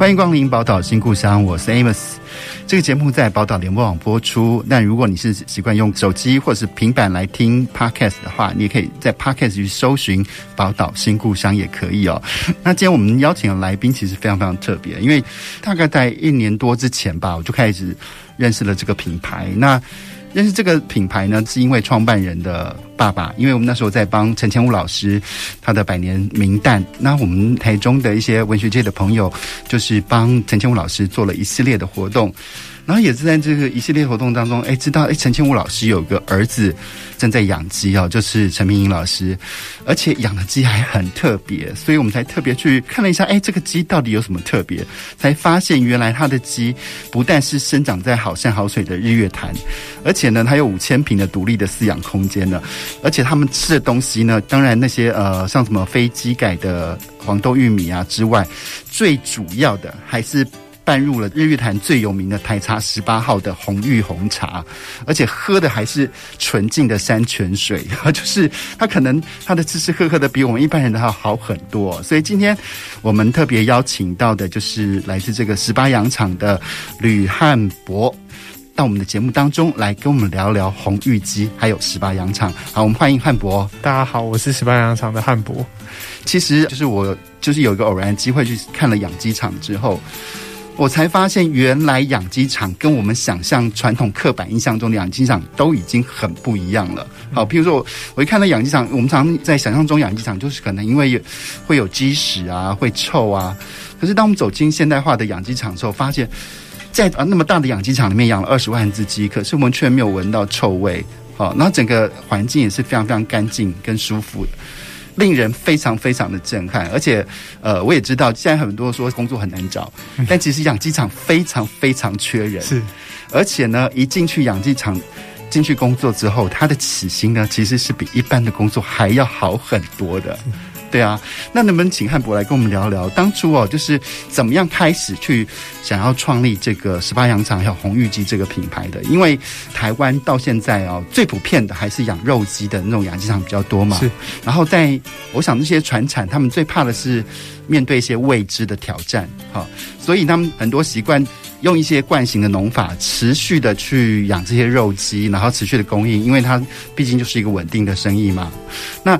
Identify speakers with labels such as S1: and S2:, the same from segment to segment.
S1: 欢迎光临宝岛新故乡，我是 Amos。这个节目在宝岛联播网播出。但如果你是习惯用手机或者是平板来听 Podcast 的话，你也可以在 Podcast 去搜寻“宝岛新故乡”也可以哦。那今天我们邀请的来宾其实非常非常特别，因为大概在一年多之前吧，我就开始认识了这个品牌。那认识这个品牌呢，是因为创办人的爸爸，因为我们那时候在帮陈千武老师他的百年名旦，那我们台中的一些文学界的朋友，就是帮陈千武老师做了一系列的活动。然后也是在这个一系列活动当中，哎，知道哎，陈千武老师有个儿子正在养鸡哦，就是陈明英老师，而且养的鸡还很特别，所以我们才特别去看了一下，哎，这个鸡到底有什么特别？才发现原来他的鸡不但是生长在好山好水的日月潭，而且呢，它有五千平的独立的饲养空间呢，而且他们吃的东西呢，当然那些呃，像什么非基改的黄豆玉米啊之外，最主要的还是。拌入了日月潭最有名的台茶十八号的红玉红茶，而且喝的还是纯净的山泉水，就是他可能他的吃吃喝喝的比我们一般人都要好很多。所以今天我们特别邀请到的就是来自这个十八洋场的吕汉博，到我们的节目当中来跟我们聊聊红玉鸡，还有十八羊场。好，我们欢迎汉博。
S2: 大家好，我是十八羊场的汉博。
S1: 其实就是我就是有一个偶然机会去看了养鸡场之后。我才发现，原来养鸡场跟我们想象传统刻板印象中的养鸡场都已经很不一样了。好，譬如说我，我一看到养鸡场，我们常常在想象中养鸡场就是可能因为有会有鸡屎啊，会臭啊。可是当我们走进现代化的养鸡场之后，发现，在啊那么大的养鸡场里面养了二十万只鸡，可是我们却没有闻到臭味。好，然后整个环境也是非常非常干净跟舒服的。令人非常非常的震撼，而且，呃，我也知道现在很多说工作很难找，但其实养鸡场非常非常缺人，是，而且呢，一进去养鸡场，进去工作之后，他的起薪呢，其实是比一般的工作还要好很多的。对啊，那能不能请汉博来跟我们聊聊当初哦，就是怎么样开始去想要创立这个十八洋场还有红玉鸡这个品牌的？因为台湾到现在哦，最普遍的还是养肉鸡的那种养鸡场比较多嘛。是。然后在我想，这些传产他们最怕的是面对一些未知的挑战，哈，所以他们很多习惯用一些惯性的农法，持续的去养这些肉鸡，然后持续的供应，因为它毕竟就是一个稳定的生意嘛。那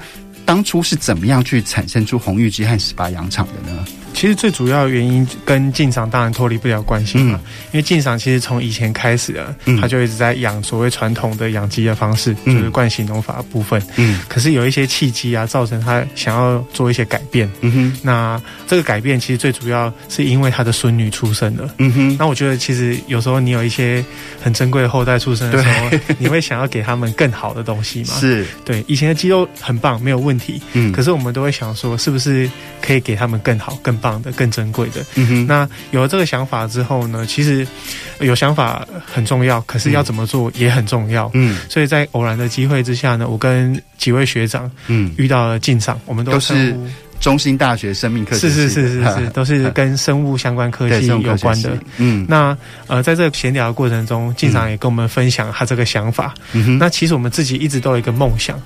S1: 当初是怎么样去产生出红玉鸡和十八羊场的呢？
S2: 其实最主要的原因跟进赏当然脱离不了关系嘛，嗯、因为进赏其实从以前开始啊，他就一直在养所谓传统的养鸡的方式，嗯、就是惯性农法的部分。嗯，可是有一些契机啊，造成他想要做一些改变。嗯哼，那这个改变其实最主要是因为他的孙女出生了。嗯哼，那我觉得其实有时候你有一些很珍贵的后代出生的时候，你会想要给他们更好的东西嘛？是，对，以前的鸡肉很棒，没有问题。嗯，可是我们都会想说，是不是可以给他们更好、更棒的、更珍贵的。嗯哼，那有了这个想法之后呢，其实有想法很重要，可是要怎么做也很重要。嗯，所以在偶然的机会之下呢，我跟几位学长，嗯，遇到了进场，我们都是。
S1: 中心大学生命科技
S2: 是是是是是，都是 跟生物相关科技有关的。嗯，那呃，在这个闲聊的过程中，经常也跟我们分享他这个想法。嗯哼，那其实我们自己一直都有一个梦想，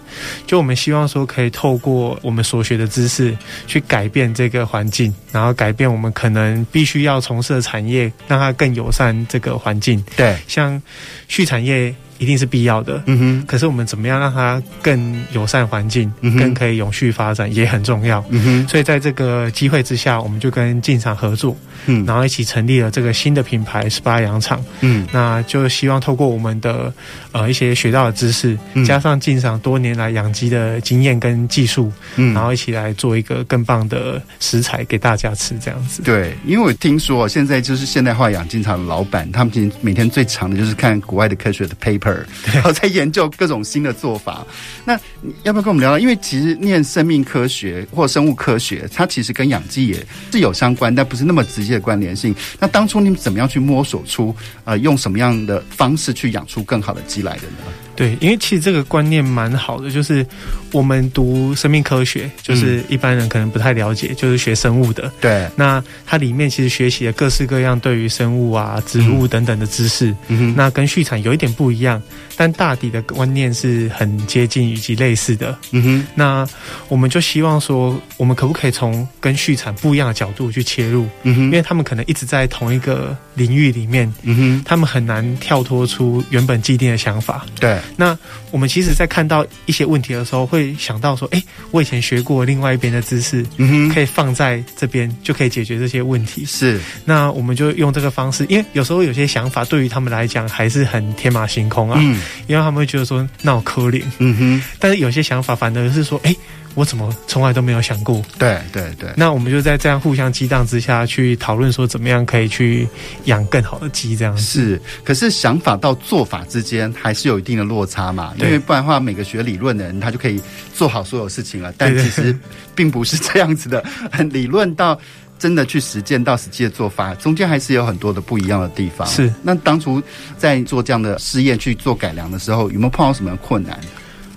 S2: 就我们希望说可以透过我们所学的知识，去改变这个环境，然后改变我们可能必须要从事的产业，让它更友善这个环境。对，像畜产业。一定是必要的，嗯哼。可是我们怎么样让它更友善环境，嗯，更可以永续发展也很重要，嗯哼。所以在这个机会之下，我们就跟进厂合作，嗯，然后一起成立了这个新的品牌十八洋厂，嗯，那就希望透过我们的呃一些学到的知识，嗯，加上进厂多年来养鸡的经验跟技术，嗯，然后一起来做一个更棒的食材给大家吃，这样子。
S1: 对，因为我听说现在就是现代化养鸡场的老板，他们其实每天最长的就是看国外的科学的 paper。paper，然后在研究各种新的做法。那要不要跟我们聊聊？因为其实念生命科学或生物科学，它其实跟养鸡也是有相关，但不是那么直接的关联性。那当初你们怎么样去摸索出呃，用什么样的方式去养出更好的鸡来的呢？
S2: 对，因为其实这个观念蛮好的，就是我们读生命科学，就是一般人可能不太了解，就是学生物的。
S1: 对，
S2: 那它里面其实学习了各式各样对于生物啊、植物等等的知识。嗯哼，那跟畜产有一点不一样，但大抵的观念是很接近以及类似的。嗯哼，那我们就希望说，我们可不可以从跟畜产不一样的角度去切入？嗯哼，因为他们可能一直在同一个领域里面。嗯哼，他们很难跳脱出原本既定的想法。
S1: 对。
S2: 那我们其实，在看到一些问题的时候，会想到说：“哎，我以前学过另外一边的知识，嗯哼，可以放在这边，就可以解决这些问题。”
S1: 是。
S2: 那我们就用这个方式，因为有时候有些想法对于他们来讲还是很天马行空啊，嗯，因为他们会觉得说：“那我可怜。”嗯哼。但是有些想法反而是说：“哎。”我怎么从来都没有想过？
S1: 对对对。
S2: 那我们就在这样互相激荡之下去讨论，说怎么样可以去养更好的鸡，这样子。
S1: 是，可是想法到做法之间还是有一定的落差嘛？因为不然的话，每个学理论的人他就可以做好所有事情了，但其实 并不是这样子的。很理论到真的去实践到实际的做法，中间还是有很多的不一样的地方。
S2: 是。
S1: 那当初在做这样的试验去做改良的时候，有没有碰到什么困难？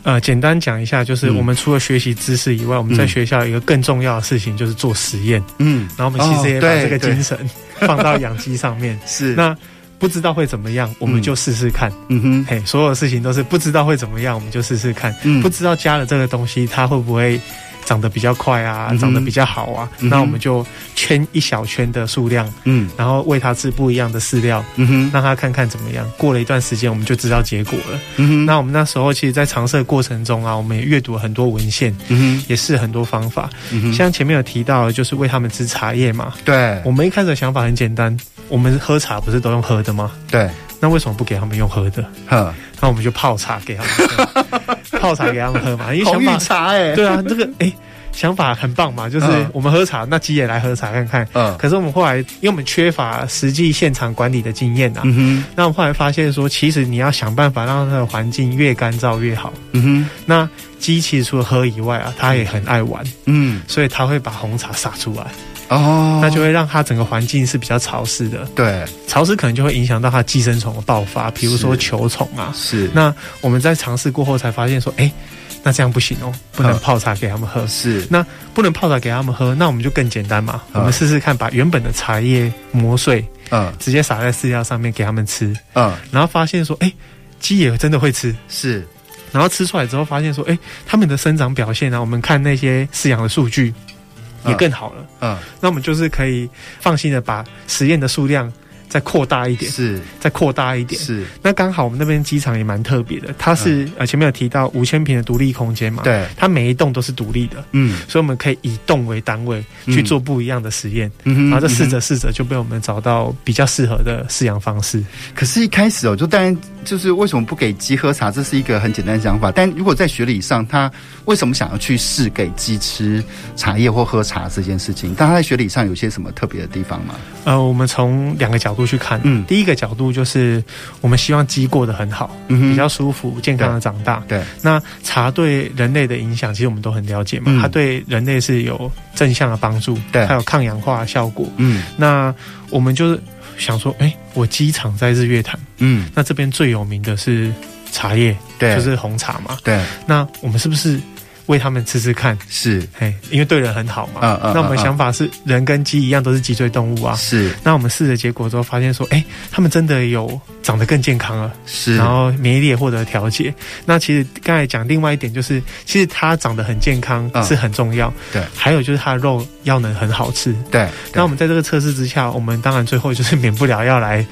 S2: 呃，简单讲一下，就是我们除了学习知识以外，嗯、我们在学校有一个更重要的事情就是做实验。嗯，然后我们其实也把这个精神放到养鸡上面。是，那不知道会怎么样，我们就试试看。嗯哼，嘿，所有事情都是不知道会怎么样，我们就试试看。嗯，不知道加了这个东西，它会不会？长得比较快啊，长得比较好啊，嗯、那我们就圈一小圈的数量，嗯，然后喂它吃不一样的饲料，嗯哼，让它看看怎么样。过了一段时间，我们就知道结果了。嗯哼，那我们那时候其实，在尝试的过程中啊，我们也阅读了很多文献，嗯哼，也试很多方法。嗯哼，像前面有提到，就是喂它们吃茶叶嘛。
S1: 对，
S2: 我们一开始的想法很简单，我们喝茶不是都用喝的吗？
S1: 对，
S2: 那为什么不给他们用喝的？呵，那我们就泡茶给他们喝，泡茶给他们喝嘛。因为
S1: 红玉茶、欸，哎，
S2: 对啊，这个哎。欸想法很棒嘛，就是我们喝茶，那鸡也来喝茶看看。嗯，可是我们后来，因为我们缺乏实际现场管理的经验啊，嗯哼，那我们后来发现说，其实你要想办法让它的环境越干燥越好。嗯哼，那鸡其实除了喝以外啊，它也很爱玩。嗯，所以它会把红茶洒出来。哦，那就会让它整个环境是比较潮湿的。
S1: 对，
S2: 潮湿可能就会影响到它寄生虫的爆发，比如说球虫啊。
S1: 是，
S2: 那我们在尝试过后才发现说，哎。那这样不行哦，不能泡茶给他们喝。是，那不能泡茶给他们喝，那我们就更简单嘛。我们试试看，把原本的茶叶磨碎，嗯，直接撒在饲料上面给他们吃，嗯，然后发现说，哎，鸡也真的会吃，
S1: 是，
S2: 然后吃出来之后发现说，哎，他们的生长表现呢，我们看那些饲养的数据也更好了，嗯，那我们就是可以放心的把实验的数量。再扩大一点，
S1: 是，
S2: 再扩大一点，
S1: 是。
S2: 那刚好我们那边机场也蛮特别的，它是、嗯、呃前面有提到五千平的独立空间嘛，
S1: 对，
S2: 它每一栋都是独立的，嗯，所以我们可以以栋为单位去做不一样的实验，嗯，然后这试着试着就被我们找到比较适合的饲养方式。
S1: 可是，一开始哦，就当然就是为什么不给鸡喝茶，这是一个很简单的想法。但如果在学理上，他为什么想要去试给鸡吃茶叶或喝茶这件事情？但他在学理上有些什么特别的地方吗？
S2: 呃，我们从两个角度。去看，嗯，第一个角度就是我们希望鸡过得很好，嗯，比较舒服、健康的长大。
S1: 对，
S2: 那茶对人类的影响，其实我们都很了解嘛，嗯，它对人类是有正向的帮助，对，还有抗氧化的效果。嗯，那我们就是想说，哎，我鸡场在日月潭，嗯，那这边最有名的是茶叶，对，就是红茶嘛，
S1: 对，
S2: 那我们是不是？喂他们吃吃看，
S1: 是，
S2: 嘿，因为对人很好嘛。嗯嗯。那我们想法是，人跟鸡一样都是脊椎动物啊。
S1: 是。
S2: 那我们试的结果之后，发现说，哎，他们真的有长得更健康了。
S1: 是。
S2: 然后免疫力也获得调节。那其实刚才讲另外一点就是，其实它长得很健康是很重要。对。还有就是它的肉要能很好吃。
S1: 对。
S2: 那我们在这个测试之下，我们当然最后就是免不了要来。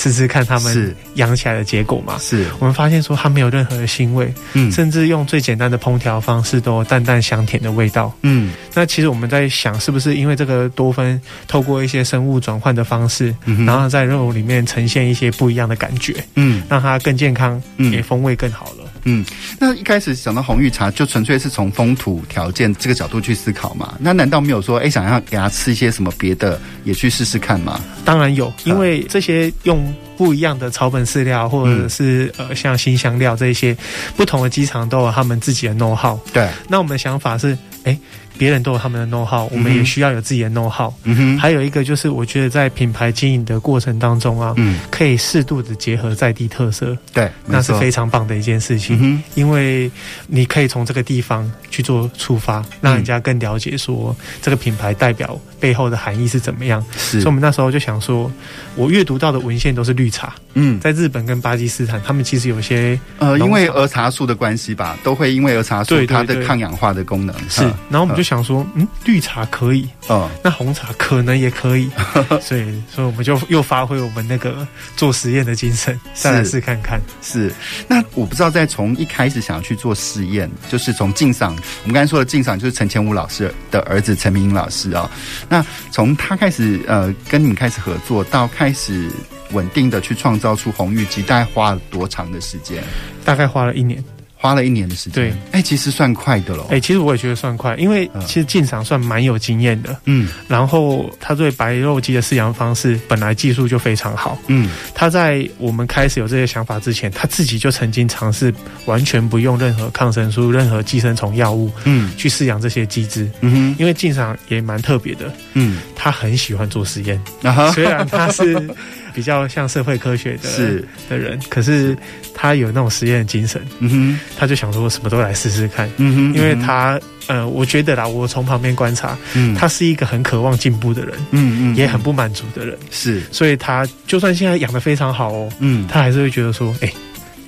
S2: 吃吃看他们养起来的结果嘛？是。我们发现说它没有任何的腥味，嗯，甚至用最简单的烹调方式都有淡淡香甜的味道，嗯。那其实我们在想，是不是因为这个多酚透过一些生物转换的方式，嗯，然后在肉里面呈现一些不一样的感觉，嗯，让它更健康，嗯，也风味更好了。
S1: 嗯，那一开始想到红玉茶，就纯粹是从风土条件这个角度去思考嘛？那难道没有说，哎，想要给他吃一些什么别的，也去试试看吗？
S2: 当然有，因为这些用不一样的草本饲料，或者是、嗯、呃像新香料这些不同的鸡场都有他们自己的 know how。
S1: 对，
S2: 那我们的想法是，哎。别人都有他们的 know how，我们也需要有自己的 know how。
S1: 嗯哼，
S2: 还有一个就是，我觉得在品牌经营的过程当中啊，嗯，可以适度的结合在地特色，
S1: 对，
S2: 那是非常棒的一件事情。嗯，因为你可以从这个地方去做出发，让人家更了解说这个品牌代表背后的含义是怎么样。
S1: 是，
S2: 所以我们那时候就想说，我阅读到的文献都是绿茶。
S1: 嗯，
S2: 在日本跟巴基斯坦，他们其实有些
S1: 呃，因为儿茶素的关系吧，都会因为儿茶素它的抗氧化的功能
S2: 是。然后我们就。想说，嗯，绿茶可以，
S1: 嗯，
S2: 那红茶可能也可以，所以，所以我们就又发挥我们那个做实验的精神，再来试看看。
S1: 是，那我不知道，在从一开始想要去做试验，就是从敬赏，我们刚才说的敬赏，就是陈前武老师的儿子陈明英老师啊、哦。那从他开始，呃，跟你们开始合作，到开始稳定的去创造出红玉鸡，大概花了多长的时间？
S2: 大概花了一年。
S1: 花了一年的时间，对，哎、欸，其实算快的了。
S2: 哎、欸，其实我也觉得算快，因为其实进场算蛮有经验的，
S1: 嗯，
S2: 然后他对白肉鸡的饲养方式本来技术就非常好，
S1: 嗯，
S2: 他在我们开始有这些想法之前，他自己就曾经尝试完全不用任何抗生素、任何寄生虫药物，
S1: 嗯，
S2: 去饲养这些鸡只，
S1: 嗯哼，
S2: 因为进场也蛮特别的，
S1: 嗯，
S2: 他很喜欢做实验，
S1: 啊、
S2: 虽然他是。比较像社会科学的
S1: 是。
S2: 的人，可是他有那种实验的精神，
S1: 嗯哼，
S2: 他就想说什么都来试试看，
S1: 嗯哼，
S2: 因为他呃，我觉得啦，我从旁边观察，
S1: 嗯，
S2: 他是一个很渴望进步的人，
S1: 嗯嗯，
S2: 也很不满足的人，
S1: 是，
S2: 所以他就算现在养的非常好哦，
S1: 嗯，
S2: 他还是会觉得说，哎、欸，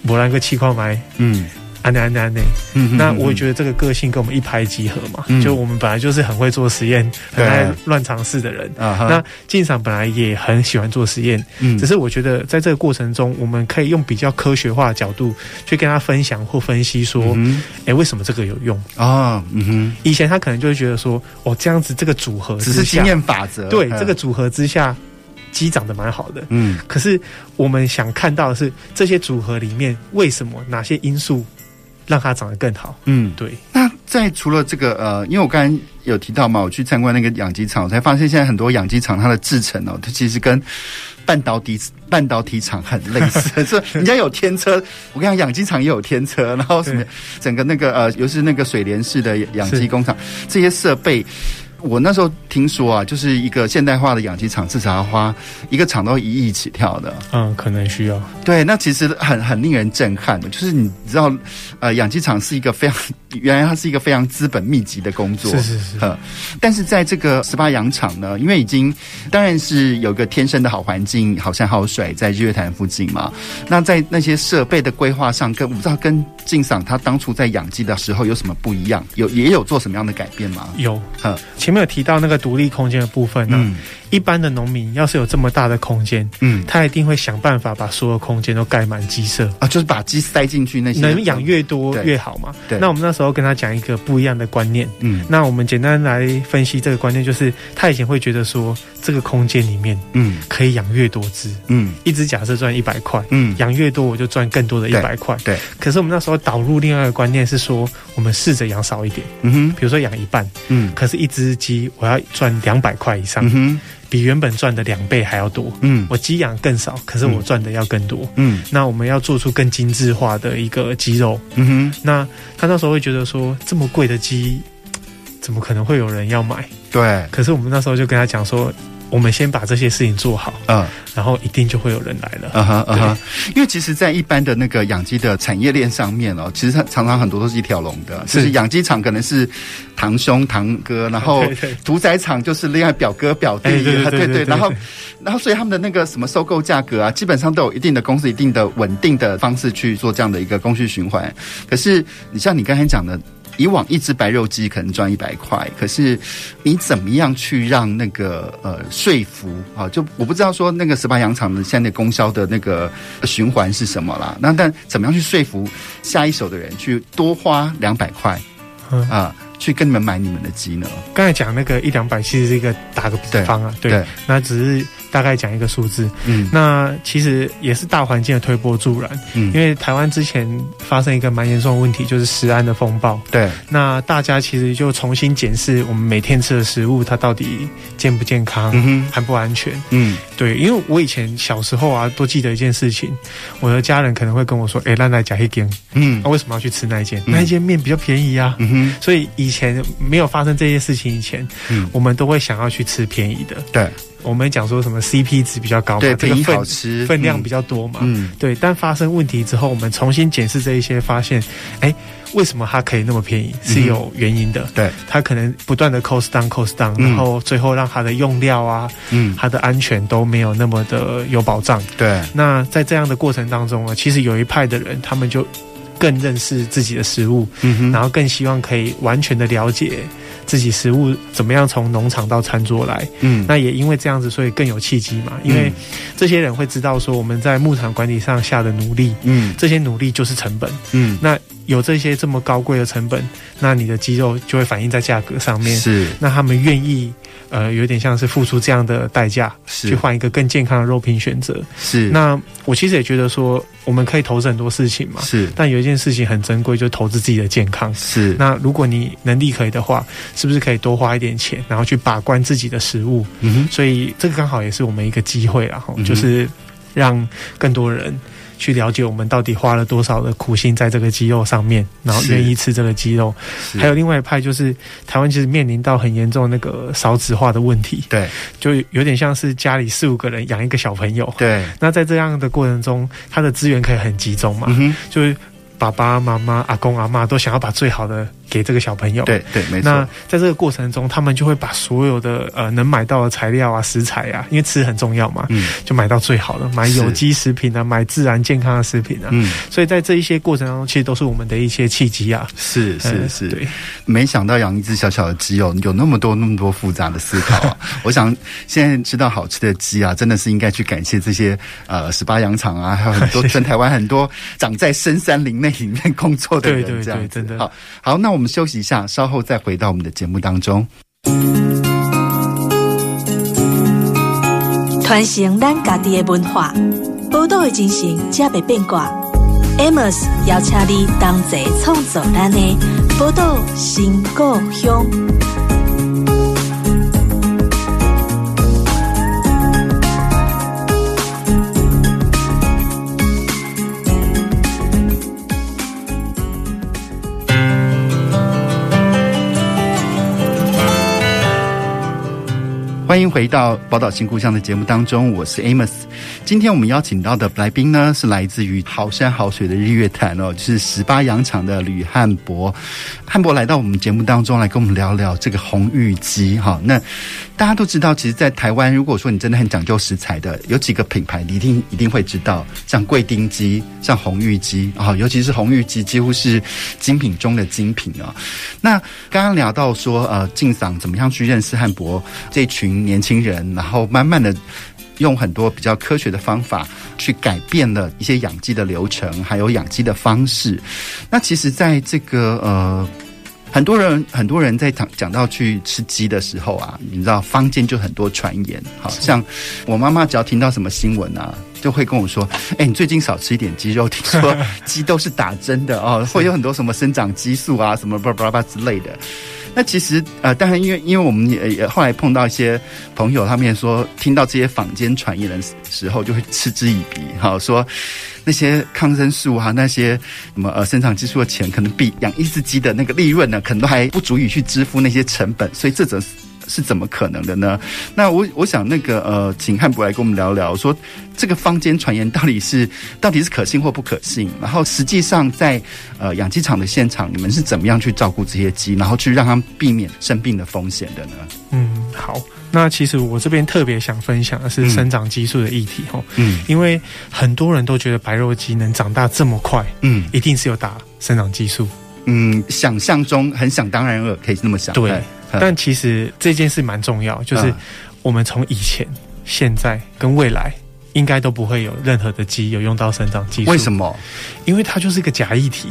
S2: 我来个气泡麦，
S1: 嗯。
S2: 安内安内安内，
S1: 嗯，
S2: 那我也觉得这个个性跟我们一拍即合嘛，
S1: 嗯、
S2: 就我们本来就是很会做实验、很爱乱尝试的人。
S1: 啊。
S2: 那进场本来也很喜欢做实验，
S1: 嗯，
S2: 只是我觉得在这个过程中，我们可以用比较科学化的角度去跟他分享或分析说，哎、嗯欸，为什么这个有用？
S1: 啊？嗯哼，
S2: 以前他可能就会觉得说，哦，这样子这个组合
S1: 只是经验法则，
S2: 对，这个组合之下鸡长得蛮好的，
S1: 嗯，
S2: 可是我们想看到的是这些组合里面为什么哪些因素。让它长得更好。
S1: 嗯，
S2: 对。
S1: 那在除了这个呃，因为我刚才有提到嘛，我去参观那个养鸡场，我才发现现在很多养鸡场它的制成哦，它其实跟半导体半导体厂很类似。这人家有天车，我跟你讲，养鸡场也有天车，然后什么整个那个呃，尤其是那个水帘式的养鸡工厂，这些设备。我那时候听说啊，就是一个现代化的养鸡场，至少要花一个厂都一亿起跳的。
S2: 嗯，可能需要。
S1: 对，那其实很很令人震撼的，就是你知道，呃，养鸡场是一个非常，原来它是一个非常资本密集的工作。
S2: 是是是。
S1: 呃，但是在这个十八养场呢，因为已经当然是有个天生的好环境，好山好水，在日月潭附近嘛。那在那些设备的规划上，跟我不知道跟敬赏他当初在养鸡的时候有什么不一样？有也有做什么样的改变吗？
S2: 有。
S1: 呃。
S2: 没有提到那个独立空间的部分呢、一般的农民要是有这么大的空间，
S1: 嗯，
S2: 他一定会想办法把所有空间都盖满鸡舍。
S1: 啊，就是把鸡塞进去那些，
S2: 能养越多越好嘛。
S1: 对。
S2: 那我们那时候跟他讲一个不一样的观念，
S1: 嗯，
S2: 那我们简单来分析这个观念，就是他以前会觉得说，这个空间里面，嗯，可以养越多只，
S1: 嗯，
S2: 一只假设赚一百块，
S1: 嗯，
S2: 养越多我就赚更多的一百块，
S1: 对。
S2: 可是我们那时候导入另外一个观念是说，我们试着养少一点，
S1: 嗯哼，
S2: 比如说养一半，
S1: 嗯，
S2: 可是一只鸡我要赚两百块以上，
S1: 嗯哼。
S2: 比原本赚的两倍还要多，
S1: 嗯，
S2: 我鸡养更少，可是我赚的要更多，
S1: 嗯，
S2: 那我们要做出更精致化的一个鸡肉，
S1: 嗯哼，
S2: 那他那时候会觉得说，这么贵的鸡，怎么可能会有人要买？
S1: 对，
S2: 可是我们那时候就跟他讲说。我们先把这些事情做好，
S1: 嗯，
S2: 然后一定就会有人来了，
S1: 嗯哼嗯哼，因为其实，在一般的那个养鸡的产业链上面哦，其实它常常很多都是一条龙的，是。就是养鸡场可能是堂兄堂哥，然后 屠宰场就是另外表哥表弟，对对对，对，对，对，然后然后所以他们的那个什么收购价格啊，基本上都有一定的公司、一定的稳定的方式去做这样的一个供需循环。可是你像你刚才讲的。以往一只白肉鸡可能赚一百块，可是你怎么样去让那个呃说服啊？就我不知道说那个十八羊场的现在的供销的那个循环是什么啦。那但怎么样去说服下一手的人去多花两百块啊？去跟你们买你们的鸡呢？
S2: 刚才讲那个一两百，其实是一个打个比方啊，对，对，那只是大概讲一个数字。嗯，那其实也是大环境的推波助澜。嗯，因为台湾之前发生一个蛮严重的问题，就是食安的风暴。
S1: 对，
S2: 那大家其实就重新检视我们每天吃的食物，它到底健不健康，嗯、安不安全？嗯，对，因为我以前小时候啊，都记得一件事情，我的家人可能会跟我说：“哎、欸，咱来吃一间。”嗯，那、啊、为什么要去吃那一间？嗯、那一间面比较便宜啊。嗯哼，所以以前没有发生这些事情以前，嗯，我们都会想要去吃便宜的。
S1: 对。
S2: 我们讲说什么 CP 值比较高嘛，
S1: 对，
S2: 这个
S1: 分
S2: 分量比较多嘛，嗯，对。但发生问题之后，我们重新检视这一些，发现，哎，为什么它可以那么便宜？是有原因的。对、嗯，它可能不断的 cost down，cost down，然后最后让它的用料啊，嗯，它的安全都没有那么的有保障。对。那在这样的过程当中啊，其实有一派的人，他们就更认识自己的食物，嗯哼，然后更希望可以完全的了解。自己食物怎么样从农场到餐桌来？嗯，那也因为这样子，所以更有契机嘛。因为这些人会知道说，我们在牧场管理上下的努力，嗯，这些努力就是成本，嗯，那有这些这么高贵的成本，那你的肌肉就会反映在价格上面。是，那他们愿意。呃，有点像是付出这样的代价，是去换一个更健康的肉品选择。是，那我其实也觉得说，我们可以投资很多事情嘛。是，但有一件事情很珍贵，就是投资自己的健康。是，那如果你能力可以的话，是不是可以多花一点钱，然后去把关自己的食物？嗯哼，所以这个刚好也是我们一个机会，然后就是让更多人。去了解我们到底花了多少的苦心在这个鸡肉上面，然后愿意吃这个鸡肉。还有另外一派就是台湾其实面临到很严重的那个少子化的问题。对，就有点像是家里四五个人养一个小朋友。对，那在这样的过程中，他的资源可以很集中嘛？嗯，就是爸爸妈妈、阿公阿妈都想要把最好的。给这个小朋友，对对，没错。那在这个过程中，他们就会把所有的呃能买到的材料啊、食材啊，因为吃很重要嘛，嗯，就买到最好的，买有机食品啊，买自然健康的食品啊，嗯。所以在这一些过程当中，其实都是我们的一些契机啊。是是是，对。没想到养一只小小的鸡哦，有那么多那么多复杂的思考啊！我想现在吃到好吃的鸡啊，真的是应该去感谢这些呃十八羊场啊，还有很多 全台湾很多长在深山林内里面工作的人，这样对对对，真的好。好，那我们。我们休息一下，稍后再回到我们的节目当中。
S3: 传承咱家己的文化，宝岛的精神，才袂变卦。Amos 邀请你同齐创造咱的宝岛新故乡。
S1: 欢迎回到《宝岛新故乡》的节目当中，我是 Amos。今天我们邀请到的来宾呢，是来自于好山好水的日月潭哦，就是十八洋场的吕汉博。汉博来到我们节目当中来跟我们聊聊这个红玉鸡哈。那大家都知道，其实，在台湾，如果说你真的很讲究食材的，有几个品牌你一定一定会知道，像贵丁鸡、像红玉鸡啊，尤其是红玉鸡，几乎是精品中的精品啊。那刚刚聊到说，呃，进赏怎么样去认识汉博这群。年轻人，然后慢慢的用很多比较科学的方法去改变了一些养鸡的流程，还有养鸡的方式。那其实，在这个呃，很多人很多人在讲讲到去吃鸡的时候啊，你知道坊间就很多传言，好像我妈妈只要听到什么新闻啊，就会跟我说：“哎，你最近少吃一点鸡肉，听说鸡都是打针的哦，会有很多什么生长激素啊，什么巴拉巴之类的。”那其实呃，当然，因为因为我们也也后来碰到一些朋友，他们也说听到这些坊间传言的时候，就会嗤之以鼻，哈，说那些抗生素啊，那些什么呃生长激素的钱，可能比养一只鸡的那个利润呢，可能都还不足以去支付那些成本，所以这则是。怎么可能的呢？那我我想那个呃，请汉博来跟我们聊聊，说这个坊间传言到底是到底是可信或不可信？然后实际上在呃养鸡场的现场，你们是怎么样去照顾这些鸡，然后去让它们避免生病的风险的呢？
S2: 嗯，好，那其实我这边特别想分享的是生长激素的议题哈，嗯，因为很多人都觉得白肉鸡能长大这么快，嗯，一定是有打生长激素，
S1: 嗯，想象中很想当然尔，可以那么想，
S2: 对。但其实这件事蛮重要，就是我们从以前、现在跟未来应该都不会有任何的鸡有用到生长激素。
S1: 为什么？
S2: 因为它就是一个假议题，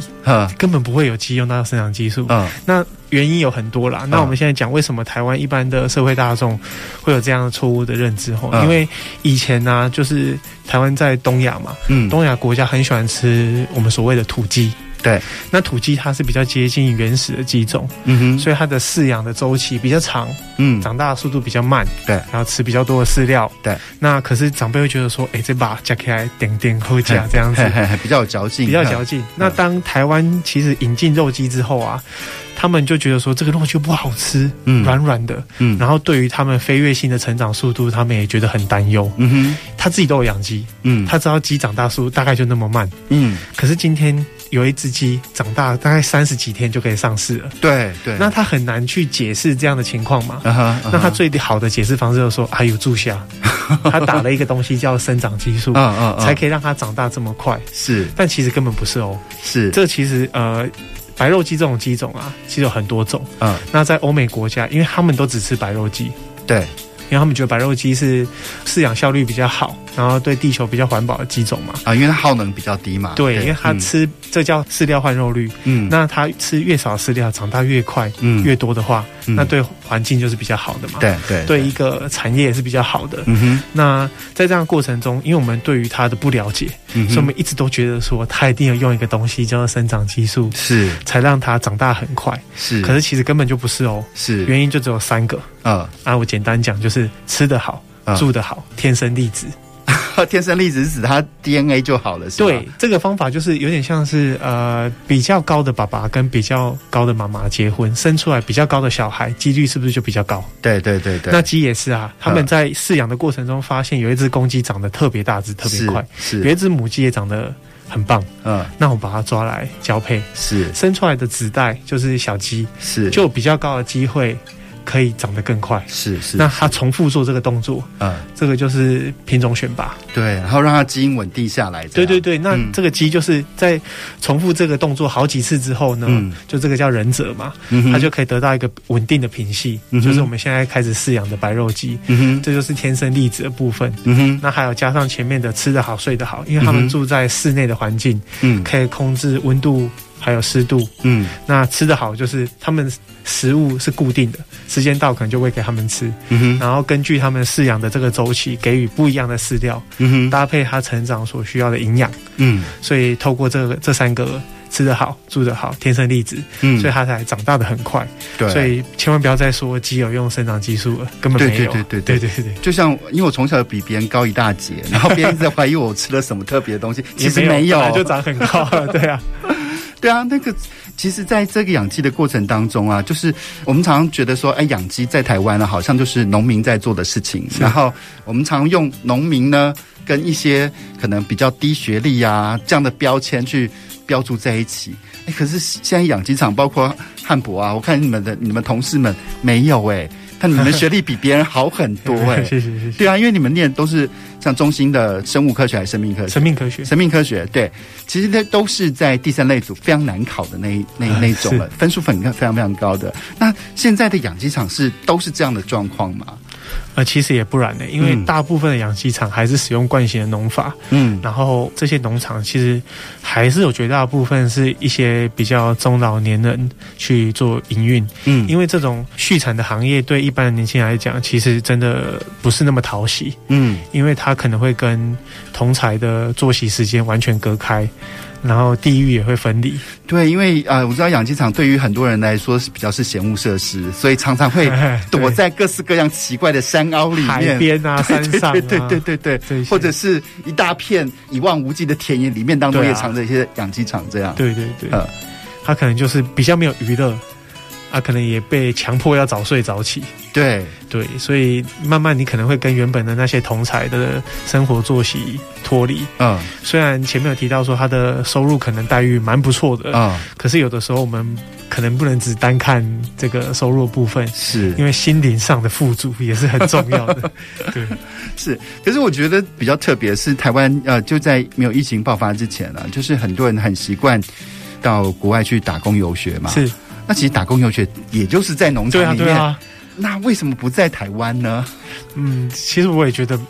S2: 根本不会有鸡用到生长激素。嗯，那原因有很多啦。那我们现在讲为什么台湾一般的社会大众会有这样的错误的认知？吼，因为以前呢、啊，就是台湾在东亚嘛，嗯，东亚国家很喜欢吃我们所谓的土鸡。
S1: 对，
S2: 那土鸡它是比较接近原始的鸡种，嗯哼，所以它的饲养的周期比较长，嗯，长大的速度比较慢，对，然后吃比较多的饲料，对。那可是长辈会觉得说，哎、欸，这把夹起来点点后夹这样子，
S1: 比较有嚼劲，
S2: 比较嚼劲。那当台湾其实引进肉鸡之后啊。他们就觉得说这个肉就不好吃，嗯，软软的，嗯，然后对于他们飞跃性的成长速度，他们也觉得很担忧，嗯哼，他自己都有养鸡，嗯，他知道鸡长大速度大概就那么慢，嗯，可是今天有一只鸡长大大概三十几天就可以上市了，
S1: 对对，
S2: 那他很难去解释这样的情况嘛，那他最好的解释方式就是说啊有注下，他打了一个东西叫生长激素，才可以让它长大这么快，是，但其实根本不是哦，是，这其实呃。白肉鸡这种鸡种啊，其实有很多种。嗯，那在欧美国家，因为他们都只吃白肉鸡，对。因为他们觉得白肉鸡是饲养效率比较好，然后对地球比较环保的鸡种嘛。啊，
S1: 因为它耗能比较低嘛。
S2: 对，对因为它吃、嗯、这叫饲料换肉率。嗯，那它吃越少饲料，长大越快，嗯，越多的话，嗯、那对环境就是比较好的嘛。对对，对一个产业也是比较好的。嗯哼。那在这样的过程中，因为我们对于它的不了解，嗯，所以我们一直都觉得说它一定要用一个东西叫做生长激素，是才让它长大很快。是，可是其实根本就不是哦。是，原因就只有三个。嗯，啊，我简单讲，就是吃得好，嗯、住得好，天生丽质。
S1: 天生丽质是指它 DNA 就好了，是吧？
S2: 对，这个方法就是有点像是呃，比较高的爸爸跟比较高的妈妈结婚，生出来比较高的小孩，几率是不是就比较高？
S1: 对对对对。
S2: 那鸡也是啊，他们在饲养的过程中发现，有一只公鸡长得特别大只，特别快，是，是有一只母鸡也长得很棒，嗯，那我把它抓来交配，是生出来的子代就是小鸡，是就有比较高的机会。可以长得更快，是是。那它重复做这个动作，嗯，这个就是品种选拔，
S1: 对，然后让它基因稳定下来。
S2: 对对对，那这个鸡就是在重复这个动作好几次之后呢，嗯，就这个叫忍者嘛，嗯，它就可以得到一个稳定的品系，嗯，就是我们现在开始饲养的白肉鸡，嗯哼，这就是天生丽质的部分，嗯哼。那还有加上前面的吃得好睡得好，因为他们住在室内的环境，嗯，可以控制温度。还有湿度，嗯，那吃的好就是他们食物是固定的，时间到可能就会给他们吃，嗯哼，然后根据他们饲养的这个周期，给予不一样的饲料，嗯哼，搭配它成长所需要的营养，嗯，所以透过这个这三个吃得好、住得好、天生丽质，嗯，所以它才长大的很快，对，所以千万不要再说鸡有用生长激素了，根本没有，对对对对对。对对，对，
S1: 就像因为我从小比别人高一大截，然后别人在怀疑我吃了什么特别的东西，其实没有，
S2: 没有就长很高了，对啊。
S1: 对啊，那个其实，在这个养鸡的过程当中啊，就是我们常常觉得说，哎，养鸡在台湾呢，好像就是农民在做的事情。然后我们常用农民呢，跟一些可能比较低学历啊这样的标签去标注在一起。哎，可是现在养鸡场，包括汉博啊，我看你们的你们同事们没有哎。那你们学历比别人好很多 哎、欸，谢谢谢谢。对啊，因为你们念的都是像中心的生物科学还是生命科学？
S2: 生命科学，
S1: 生命科学。对，其实那都是在第三类组非常难考的那那那种了，分数分非常非常高的。那现在的养鸡场是都是这样的状况吗？
S2: 呃，其实也不然的，因为大部分的养鸡场还是使用惯性的农法，嗯，然后这些农场其实还是有绝大部分是一些比较中老年人去做营运，嗯，因为这种畜产的行业对一般的年轻人来讲，其实真的不是那么讨喜，嗯，因为他可能会跟同才的作息时间完全隔开。然后地域也会分离，
S1: 对，因为啊、呃，我知道养鸡场对于很多人来说是比较是嫌恶设施，所以常常会 躲在各式各样奇怪的山凹里面，海
S2: 边啊，山上、啊，
S1: 对对对对对。对，或者是一大片一望无际的田野里面当中也藏着一些养鸡场，这样，
S2: 对对对，呃，他可能就是比较没有娱乐。他、啊、可能也被强迫要早睡早起，
S1: 对
S2: 对，所以慢慢你可能会跟原本的那些同才的生活作息脱离。嗯，虽然前面有提到说他的收入可能待遇蛮不错的，嗯，可是有的时候我们可能不能只单看这个收入的部分，是因为心灵上的富足也是很重要的。对，
S1: 是。可是我觉得比较特别是台湾，呃，就在没有疫情爆发之前呢、啊，就是很多人很习惯到国外去打工游学嘛，是。那其实打工游学也就是在农场里面，对啊，对啊，那为什么不在台湾呢？
S2: 嗯，其实我也觉得不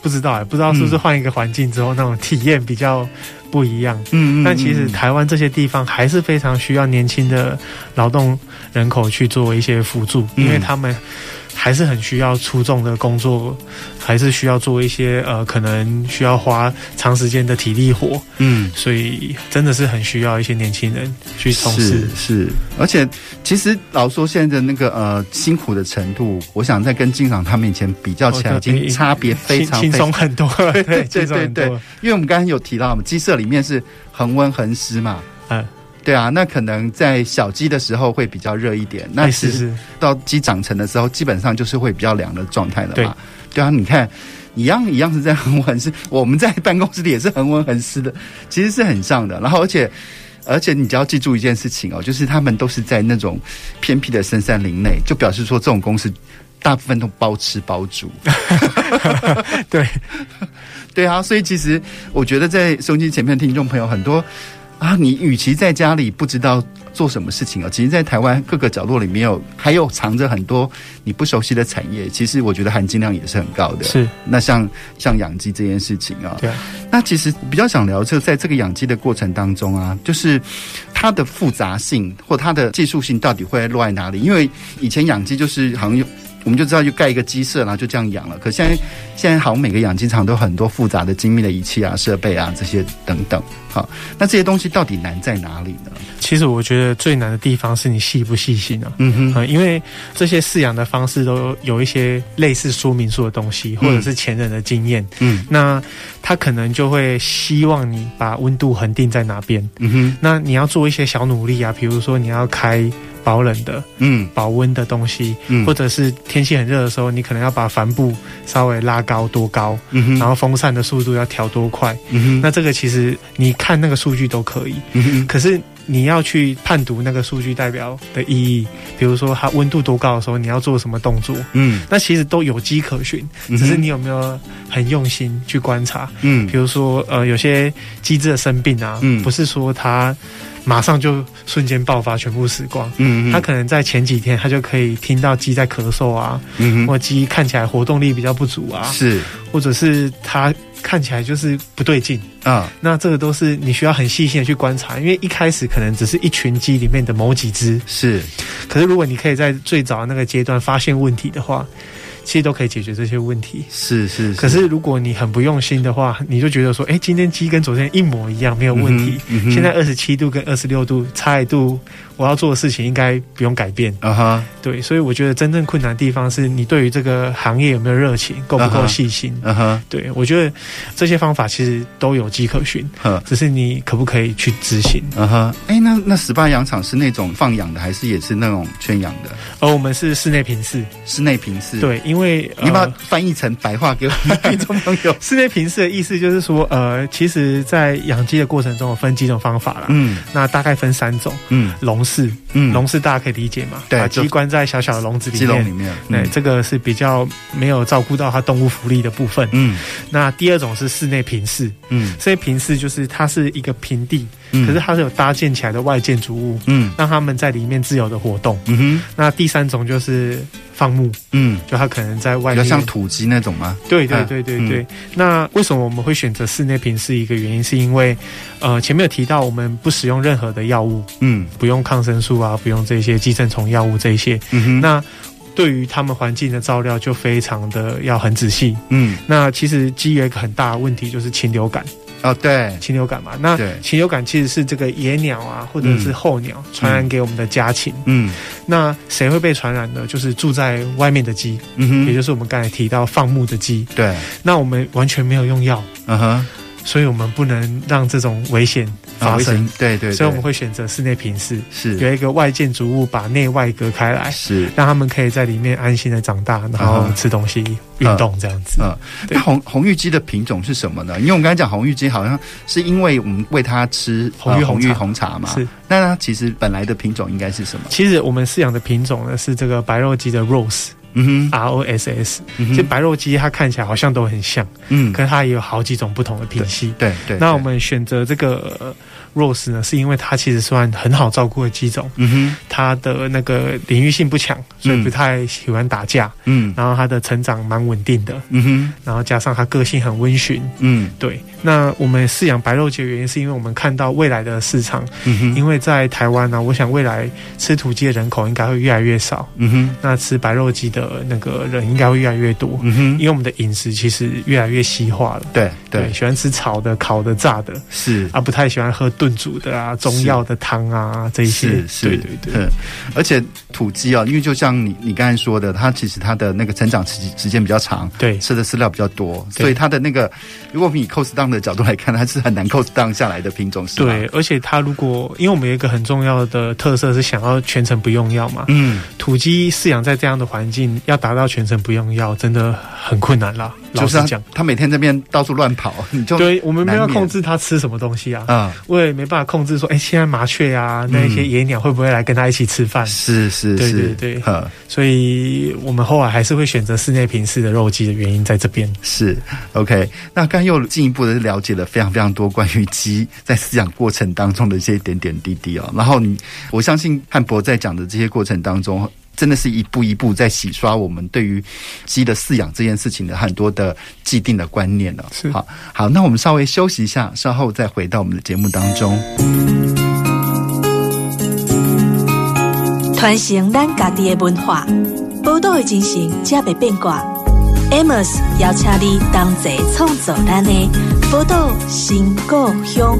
S2: 不知道哎，不知道是不是换一个环境之后，那种体验比较不一样。嗯，但其实台湾这些地方还是非常需要年轻的劳动人口去做一些辅助，因为他们。还是很需要出众的工作，还是需要做一些呃，可能需要花长时间的体力活。嗯，所以真的是很需要一些年轻人去从事。
S1: 是，是，而且其实老说现在的那个呃辛苦的程度，我想在跟金长他们以前比较起来，已经差别非常
S2: 轻松很多。对对
S1: 对对对，因为我们刚才有提到嘛，鸡舍里面是恒温恒湿嘛。嗯。对啊，那可能在小鸡的时候会比较热一点，那其实到鸡长成的时候，基本上就是会比较凉的状态了嘛。对，对啊，你看，一样一样是在恒温恒湿，我们在办公室里也是恒温恒湿的，其实是很像的。然后，而且而且，你只要记住一件事情哦，就是他们都是在那种偏僻的深山林内，就表示说这种公司大部分都包吃包住。
S2: 对，
S1: 对啊，所以其实我觉得在收音机前面的听众朋友很多。啊，你与其在家里不知道做什么事情啊，其实，在台湾各个角落里面有还有藏着很多你不熟悉的产业。其实，我觉得含金量也是很高的。
S2: 是，
S1: 那像像养鸡这件事情啊，
S2: 对啊，
S1: 那其实比较想聊，就在这个养鸡的过程当中啊，就是它的复杂性或它的技术性到底会落在哪里？因为以前养鸡就是好像有。我们就知道，就盖一个鸡舍，然后就这样养了。可现在，现在好像每个养鸡场都很多复杂的、精密的仪器啊、设备啊这些等等。好，那这些东西到底难在哪里呢？
S2: 其实我觉得最难的地方是你细不细心啊。嗯哼，因为这些饲养的方式都有一些类似说明书的东西，或者是前人的经验。嗯，那他可能就会希望你把温度恒定在哪边。嗯哼，那你要做一些小努力啊，比如说你要开。保冷的，嗯，保温的东西，嗯，或者是天气很热的时候，你可能要把帆布稍微拉高多高，嗯哼，然后风扇的速度要调多快，嗯哼，那这个其实你看那个数据都可以，嗯哼，可是你要去判读那个数据代表的意义，比如说它温度多高的时候，你要做什么动作，嗯，那其实都有迹可循，只是你有没有很用心去观察，嗯，比如说呃，有些机制的生病啊，嗯，不是说它。马上就瞬间爆发，全部死光。嗯，他可能在前几天，他就可以听到鸡在咳嗽啊，嗯，或鸡看起来活动力比较不足啊，是，或者是他看起来就是不对劲啊。那这个都是你需要很细心的去观察，因为一开始可能只是一群鸡里面的某几只，是。可是如果你可以在最早的那个阶段发现问题的话。其实都可以解决这些问题，是是，是。可是如果你很不用心的话，你就觉得说，哎，今天鸡跟昨天一模一样，没有问题。嗯嗯、现在二十七度跟二十六度差一度。我要做的事情应该不用改变啊哈，uh-huh. 对，所以我觉得真正困难的地方是你对于这个行业有没有热情，够不够细心啊哈，uh-huh. 对，我觉得这些方法其实都有迹可循，uh-huh. 只是你可不可以去执行啊哈？哎、
S1: uh-huh. 那那十八羊场是那种放养的，还是也是那种圈养的？
S2: 而我们是室内平饲，
S1: 室内平饲，
S2: 对，因为、
S1: 呃、你把它翻译成白话给我们听众朋友。
S2: 室内平饲的意思就是说，呃，其实，在养鸡的过程中，有分几种方法啦，嗯，那大概分三种，嗯，笼式，嗯，笼。室大家可以理解嘛？对，把鸡关在小小的笼子里面，里面，对、嗯，这个是比较没有照顾到它动物福利的部分。嗯，那第二种是室内平室，嗯，室内平室就是它是一个平地，嗯，可是它是有搭建起来的外建筑物，嗯，让他们在里面自由的活动。嗯哼，那第三种就是。放牧，嗯，就它可能在外面，
S1: 比较像土鸡那种吗？
S2: 对对对对对、嗯。那为什么我们会选择室内平是？一个原因是因为，呃，前面有提到我们不使用任何的药物，嗯，不用抗生素啊，不用这些寄生虫药物这些。嗯哼。那对于他们环境的照料就非常的要很仔细。嗯。那其实鸡有一个很大的问题就是禽流感。
S1: 哦，对，
S2: 禽流感嘛，那禽流感其实是这个野鸟啊，或者是候鸟传染给我们的家禽。嗯，那谁会被传染呢？就是住在外面的鸡，嗯哼，也就是我们刚才提到放牧的鸡。对，那我们完全没有用药，嗯哼，所以我们不能让这种危险发生。对对，所以我们会选择室内平视，是有一个外建筑物把内外隔开来，是让他们可以在里面安心的长大，然后吃东西。运动这样子，嗯，
S1: 那红红玉鸡的品种是什么呢？因为我们刚才讲红玉鸡，好像是因为我们喂它吃红玉红玉红茶嘛，是。那它其实本来的品种应该是什么？
S2: 其实我们饲养的品种呢是这个白肉鸡的 Rose。嗯哼，R O S S，其实白肉鸡它看起来好像都很像，嗯，可是它也有好几种不同的品系。
S1: 对对，
S2: 那我们选择这个。Ross 呢，是因为它其实算很好照顾的鸡种，嗯哼，它的那个领域性不强，所以不太喜欢打架，嗯，然后它的成长蛮稳定的，嗯哼，然后加上它个性很温驯，嗯，对。那我们饲养白肉鸡的原因，是因为我们看到未来的市场，嗯哼，因为在台湾呢，我想未来吃土鸡的人口应该会越来越少，嗯哼，那吃白肉鸡的那个人应该会越来越多，嗯哼，因为我们的饮食其实越来越西化了，
S1: 对对，
S2: 喜欢吃炒的、烤的、炸的，
S1: 是，
S2: 啊，不太喜欢喝炖煮的啊，中药的汤啊，这一些，
S1: 是是，对对对，而且土鸡啊，因为就像你你刚才说的，它其实它的那个成长时时间比较长，
S2: 对，
S1: 吃的饲料比较多，所以它的那个，如果以 cost down 的角度来看，它是很难 cost down 下来的品种，是吧？
S2: 对，而且它如果，因为我们有一个很重要的特色是想要全程不用药嘛，嗯，土鸡饲养在这样的环境，要达到全程不用药，真的很困难啦。
S1: 就是讲，他每天这边到处乱跑，你就
S2: 对，我们没有控制他吃什么东西啊，啊，我也没办法控制说，哎，现在麻雀啊，那一些野鸟会不会来跟他一起吃饭？
S1: 是是是，
S2: 对对对，所以我们后来还是会选择室内平饲的肉鸡的原因在这边。
S1: 是 OK，那刚又进一步的了解了非常非常多关于鸡在饲养过程当中的一些点点滴滴哦，然后你，我相信汉博在讲的这些过程当中。真的是一步一步在洗刷我们对于鸡的饲养这件事情的很多的既定的观念了。
S2: 是，
S1: 好，好，那我们稍微休息一下，稍后再回到我们的节目当中。
S3: 传承咱家己的文化，宝岛的精神，才袂变卦。Amos 邀请你同齐创造咱的宝岛新故乡。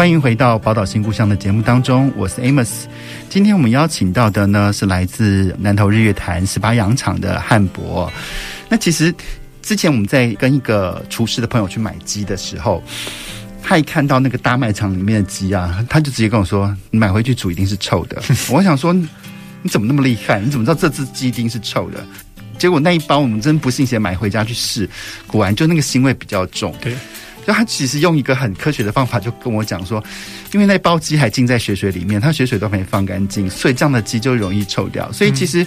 S1: 欢迎回到《宝岛新故乡》的节目当中，我是 Amos。今天我们邀请到的呢是来自南投日月潭十八羊场的汉博。那其实之前我们在跟一个厨师的朋友去买鸡的时候，他一看到那个大卖场里面的鸡啊，他就直接跟我说：“你买回去煮一定是臭的。”我想说：“你怎么那么厉害？你怎么知道这只鸡一定是臭的？”结果那一包我们真不信邪买回家去试，果然就那个腥味比较重。
S2: 对。
S1: 就他其实用一个很科学的方法，就跟我讲说，因为那包鸡还浸在血水里面，它血水都没放干净，所以这样的鸡就容易臭掉。所以其实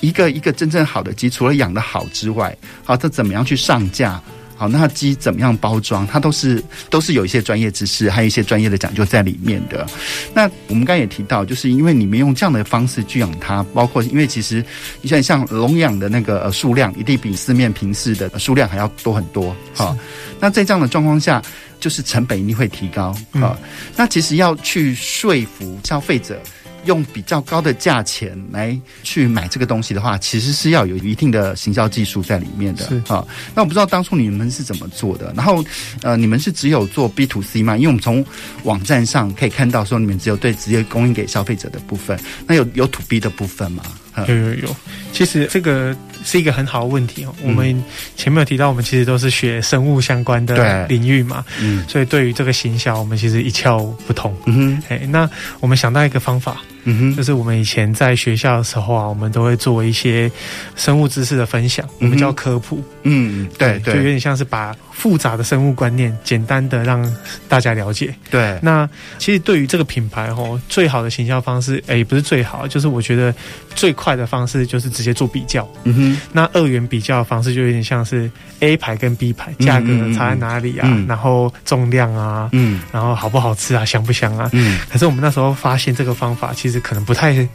S1: 一个一个真正好的鸡，除了养的好之外，好，它怎么样去上架？好，那它鸡怎么样包装？它都是都是有一些专业知识，还有一些专业的讲究在里面的。那我们刚才也提到，就是因为你们用这样的方式去养它，包括因为其实你像像笼养的那个数量，一定比四面平视的数量还要多很多。好，那在这样的状况下，就是成本一定会提高。好，那其实要去说服消费者。用比较高的价钱来去买这个东西的话，其实是要有一定的行销技术在里面的。是啊，那我不知道当初你们是怎么做的。然后，呃，你们是只有做 B to C 吗？因为我们从网站上可以看到说，你们只有对直接供应给消费者的部分。那有有 To B 的部分吗？
S2: 有有有。其实这个是一个很好的问题哦。我们前面有提到，我们其实都是学生物相关的领域嘛，嗯，所以对于这个行销，我们其实一窍不通。嗯哼，哎，那我们想到一个方法。嗯哼，就是我们以前在学校的时候啊，我们都会做一些生物知识的分享，我们叫科普。嗯，对对，就有点像是把复杂的生物观念简单的让大家了解。
S1: 对，
S2: 那其实对于这个品牌哦，最好的行销方式，哎，不是最好，就是我觉得最快的方式就是直接做比较。嗯哼，那二元比较的方式就有点像是 A 牌跟 B 牌价格差在哪里啊，然后重量啊，嗯，然后好不好吃啊，香不香啊？嗯，可是我们那时候发现这个方法其实。可能不太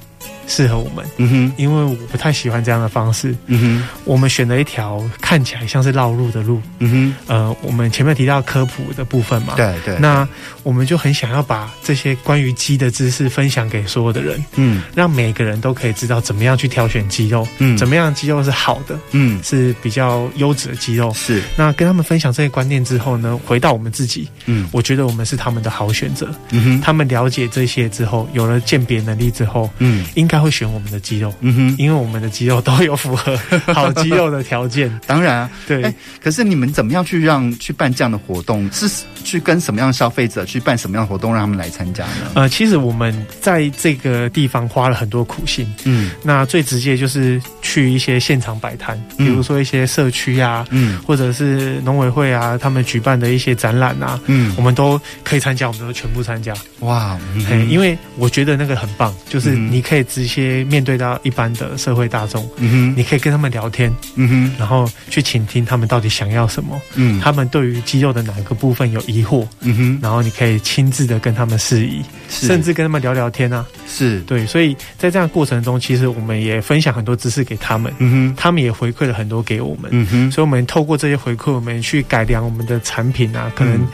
S2: 适合我们，嗯哼，因为我不太喜欢这样的方式，嗯哼。我们选了一条看起来像是绕路的路，嗯哼。呃，我们前面提到科普的部分嘛，
S1: 对对。
S2: 那我们就很想要把这些关于鸡的知识分享给所有的人，嗯，让每个人都可以知道怎么样去挑选鸡肉，嗯，怎么样鸡肉是好的，嗯，是比较优质的鸡肉，
S1: 是。
S2: 那跟他们分享这些观念之后呢，回到我们自己，嗯，我觉得我们是他们的好选择，嗯哼。他们了解这些之后，有了鉴别能力之后，嗯，应该会选我们的肌肉，嗯哼，因为我们的肌肉都有符合 好肌肉的条件。
S1: 当然啊，
S2: 对。
S1: 欸，可是你们怎么样去让去办这样的活动？是去跟什么样的消费者去办什么样的活动，让他们来参加呢？
S2: 呃，其实我们在这个地方花了很多苦心，嗯，那最直接就是去一些现场摆摊，比如说一些社区啊，嗯，或者是农委会啊，他们举办的一些展览啊，嗯，我们都可以参加，我们都全部参加。哇，嗯，因为我觉得那个很棒，就是你可以直接面对到一般的社会大众，嗯哼，你可以跟他们聊天，嗯哼，然后去倾听他们到底想要什么，嗯，他们对于肌肉的哪个部分有疑惑，嗯哼，然后你可以亲自的跟他们示意，甚至跟他们聊聊天啊，
S1: 是。
S2: 对，所以在这样的过程中，其实我们也分享很多知识给他们，嗯哼，他们也回馈了很多给我们，嗯哼，所以我们透过这些回馈，我们去改良我们的产品啊，可能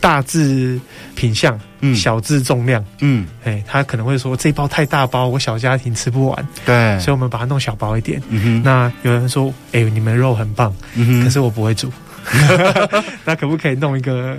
S2: 大致品相。嗯，小至重量，嗯，哎，他可能会说，这包太大包，我小家庭吃不完，
S1: 对，
S2: 所以我们把它弄小包一点。嗯哼，那有人说，哎，你们肉很棒，可是我不会煮，那可不可以弄一个？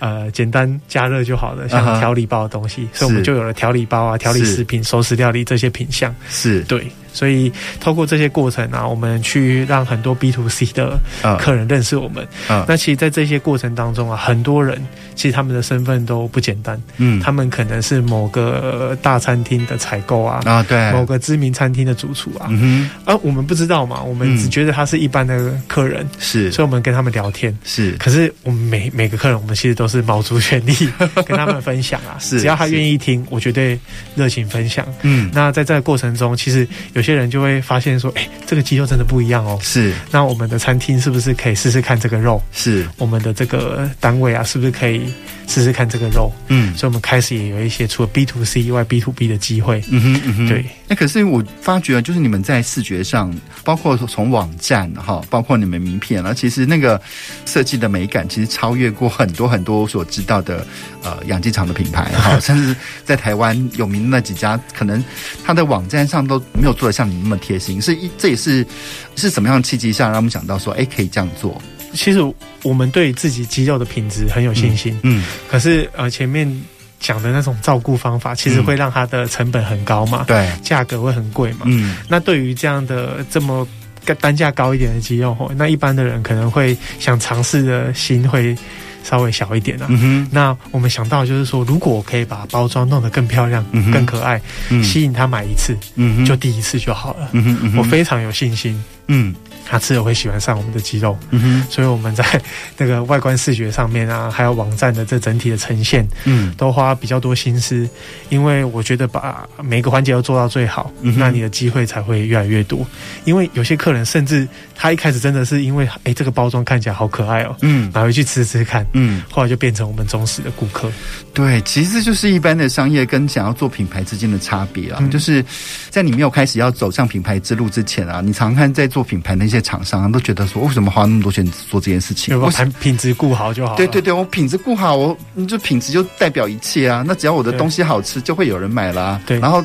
S2: 呃，简单加热就好了，像调理包的东西，uh -huh. 所以我们就有了调理包啊、调理食品、熟食料理这些品相。
S1: 是，
S2: 对，所以透过这些过程啊，我们去让很多 B to C 的客人认识我们。Uh. 那其实，在这些过程当中啊，很多人其实他们的身份都不简单。嗯，他们可能是某个大餐厅的采购啊，啊，对，某个知名餐厅的主厨啊。嗯哼，啊，我们不知道嘛，我们只觉得他是一般的客人。是，所以我们跟他们聊天。是，可是我们每每个客人，我们其实都是卯足全力 跟他们分享啊，是，只要他愿意听，我绝对热情分享。嗯，那在这个过程中，其实有些人就会发现说，哎、欸，这个鸡肉真的不一样哦。是，那我们的餐厅是不是可以试试看这个肉？是，我们的这个单位啊，是不是可以试试看这个肉？嗯，所以我们开始也有一些除了 B to C 以外 B to B 的机会。嗯哼，嗯哼，对。
S1: 那可是我发觉，就是你们在视觉上，包括从网站哈，包括你们名片啊，其实那个设计的美感，其实超越过很多很多所知道的呃养鸡场的品牌哈，甚至在台湾有名的那几家，可能他的网站上都没有做的像你那么贴心。是一，这也是是什么样的契机下让我们想到说，哎，可以这样做？
S2: 其实我们对自己肌肉的品质很有信心，嗯，嗯，可是呃前面讲的那种照顾方法，其实会让它的成本很高嘛，对，价格会很贵嘛，嗯，那对于这样的这么单价高一点的肌肉，那一般的人可能会想尝试的心会。稍微小一点啊，那我们想到就是说，如果我可以把包装弄得更漂亮、嗯、更可爱、嗯，吸引他买一次，嗯，就第一次就好了。我非常有信心。嗯。他吃了会喜欢上我们的鸡肉，嗯哼，所以我们在那个外观视觉上面啊，还有网站的这整体的呈现，嗯，都花比较多心思，因为我觉得把每个环节都做到最好，嗯，那你的机会才会越来越多。因为有些客人甚至他一开始真的是因为哎这个包装看起来好可爱哦，嗯，买回去吃吃看，嗯，后来就变成我们忠实的顾客。
S1: 对，其实就是一般的商业跟想要做品牌之间的差别啊，嗯，就是在你没有开始要走上品牌之路之前啊，你常看在做品牌那些。厂商都觉得说，为什么花那么多钱做这件事情？
S2: 我品品质顾好就好。
S1: 对对对，我品质顾好，我就品质就代表一切啊。那只要我的东西好吃，就会有人买啦。对，然后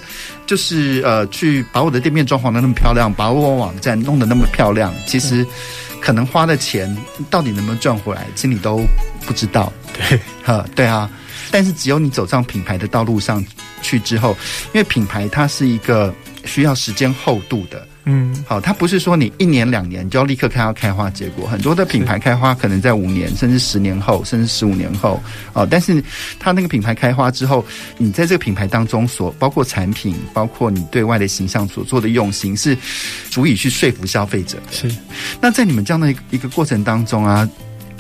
S1: 就是呃，去把我的店面装潢的那么漂亮，把我网站弄得那么漂亮，其实可能花的钱到底能不能赚回来，其实你都不知道。对，哈，对啊。但是只有你走上品牌的道路上去之后，因为品牌它是一个需要时间厚度的。嗯，好，它不是说你一年两年就要立刻看到开花结果，很多的品牌开花可能在五年甚至十年后，甚至十五年后，哦，但是它那个品牌开花之后，你在这个品牌当中所包括产品，包括你对外的形象所做的用心，是足以去说服消费者的。是，那在你们这样的一个一个过程当中啊，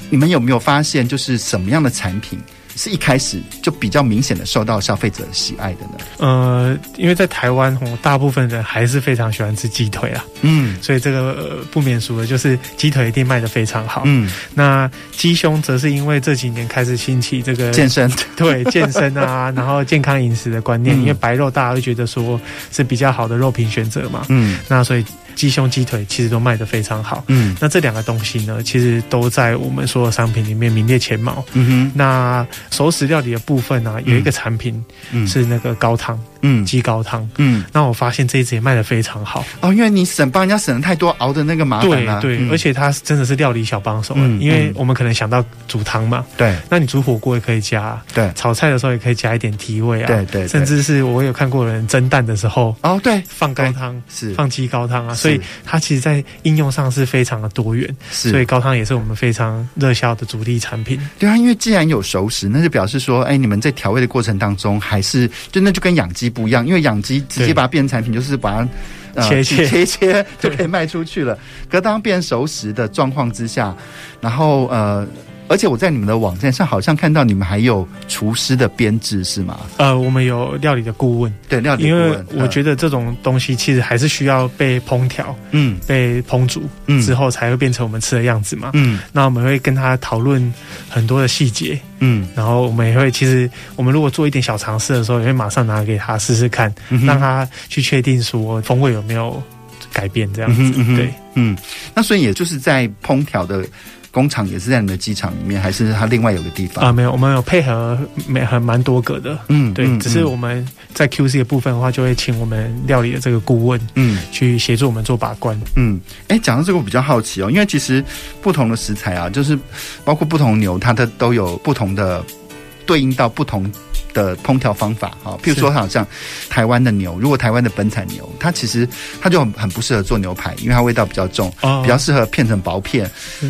S1: 你们有没有发现，就是什么样的产品？是一开始就比较明显的受到消费者喜爱的呢？
S2: 呃，因为在台湾，大部分人还是非常喜欢吃鸡腿啊，嗯，所以这个、呃、不免俗的，就是鸡腿一定卖的非常好，嗯。那鸡胸则是因为这几年开始兴起这个
S1: 健身，
S2: 对健身啊，然后健康饮食的观念，嗯，因为白肉大家会觉得说是比较好的肉品选择嘛，嗯。那所以鸡胸鸡腿其实都卖得非常好。
S1: 嗯，
S2: 那这两个东西呢，其实都在我们所有商品里面名列前茅。
S1: 嗯哼，
S2: 那熟食料理的部分呢、啊，有一个产品是那个高汤，
S1: 嗯，
S2: 鸡高汤，
S1: 嗯，
S2: 那我发现这一支也卖得非常好。
S1: 哦，因为你省帮人家省了太多熬的那个麻烦了。
S2: 对对，而且它真的是料理小帮手。嗯，因为我们可能想到煮汤嘛，
S1: 对，
S2: 那你煮火锅也可以加，
S1: 对，
S2: 炒菜的时候也可以加一点提味啊，
S1: 对对，
S2: 甚至是我有看过人蒸蛋的时候，
S1: 哦对，
S2: 放高汤
S1: 是。
S2: 放鸡高汤啊，所以它其实在应用上是非常的多元，
S1: 是，
S2: 所以高汤也是我们非常热销的主力产品。
S1: 对啊，因为既然有熟食，那就表示说，哎，你们在调味的过程当中，还是就那就跟养鸡不一样，因为养鸡直接把它变成产品，就是把它。
S2: 呃、切切
S1: 切切就可以卖出去了。可当变熟食的状况之下，然后呃。而且我在你们的网站上好像看到你们还有厨师的编制是吗？
S2: 呃，我们有料理的顾问，
S1: 对，料理顾问。
S2: 因为我觉得这种东西其实还是需要被烹调，
S1: 嗯，
S2: 被烹煮，嗯，之后才会变成我们吃的样子嘛，
S1: 嗯。
S2: 那我们会跟他讨论很多的细节，
S1: 嗯，
S2: 然后我们也会，其实我们如果做一点小尝试的时候，也会马上拿给他试试看，嗯，让他去确定说风味有没有改变这样子，对，嗯。
S1: 那所以也就是在烹调的。工厂也是在你们的机场里面，还是它另外有个地方
S2: 啊？没有，我们有配合，没很蛮多个的。
S1: 嗯，
S2: 对，
S1: 嗯、
S2: 只是我们在 QC 的部分的话，就会请我们料理的这个顾问，嗯，去协助我们做把关。
S1: 嗯，哎，讲到这个我比较好奇哦，因为其实不同的食材啊，就是包括不同牛，它的都有不同的对应到不同。的烹调方法哈，譬如说，好像台湾的牛，如果台湾的本产牛，它其实它就很很不适合做牛排，因为它味道比较重，哦、比较适合片成薄片，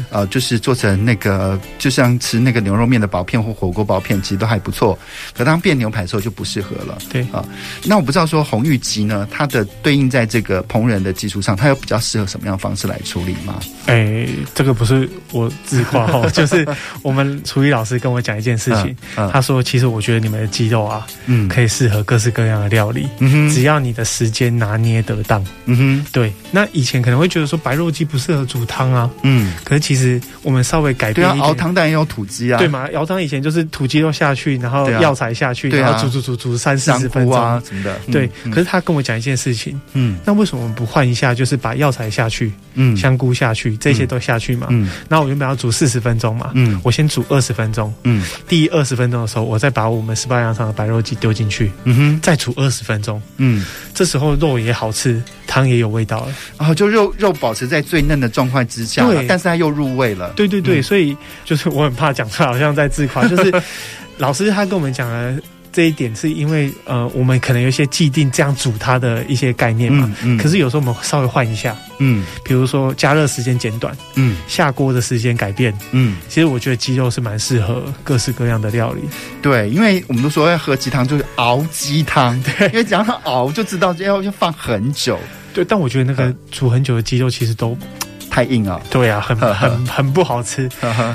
S1: 呃，就是做成那个就像吃那个牛肉面的薄片或火锅薄片，其实都还不错。可当变牛排的时候就不适合了。
S2: 对
S1: 啊，那我不知道说红玉鸡呢，它的对应在这个烹饪的基础上，它有比较适合什么样的方式来处理吗？
S2: 哎，这个不是我自夸哈，就是我们厨艺老师跟我讲一件事情，嗯嗯、他说其实我觉得你们的。鸡肉啊，嗯，可以适合各式各样的料理，嗯哼，只要你的时间拿捏得当，
S1: 嗯哼，
S2: 对。那以前可能会觉得说白肉鸡不适合煮汤啊，
S1: 嗯，
S2: 可是其实我们稍微改变
S1: 对啊，熬汤当然也有土鸡啊，
S2: 对嘛？熬汤以前就是土鸡肉下去，然后药材下去，然后煮煮煮煮三四十分钟。
S1: 啊什么的，
S2: 对。可是他跟我讲一件事情，
S1: 嗯，
S2: 那为什么我们不换一下？就是把药材下去，嗯，香菇下去，这些都下去嘛，嗯。那我原本要煮四十分钟嘛，嗯，我先煮二十分钟，
S1: 嗯，
S2: 第二十分钟的时候，我再把我们十八羊肠的白肉鸡。丢进去，
S1: 嗯哼，
S2: 再煮二十分钟，
S1: 嗯，
S2: 这时候肉也好吃，汤也有味道了，
S1: 然后就肉肉保持在最嫩的状况之下，对，但是它又入味了，
S2: 对对对，嗯、所以就是我很怕讲出来好像在自夸，就是 老师他跟我们讲了。这一点是因为呃，我们可能有一些既定这样煮它的一些概念嘛，嗯，嗯，可是有时候我们稍微换一下，
S1: 嗯，
S2: 比如说加热时间减短，
S1: 嗯，
S2: 下锅的时间改变，
S1: 嗯，
S2: 其实我觉得鸡肉是蛮适合各式各样的料理，
S1: 对，因为我们都说要喝鸡汤就是熬鸡汤，
S2: 对，
S1: 因为只要它熬就知道要要放很久，
S2: 对，但我觉得那个煮很久的鸡肉其实都。
S1: 太硬了，
S2: 对啊，很很很不好吃。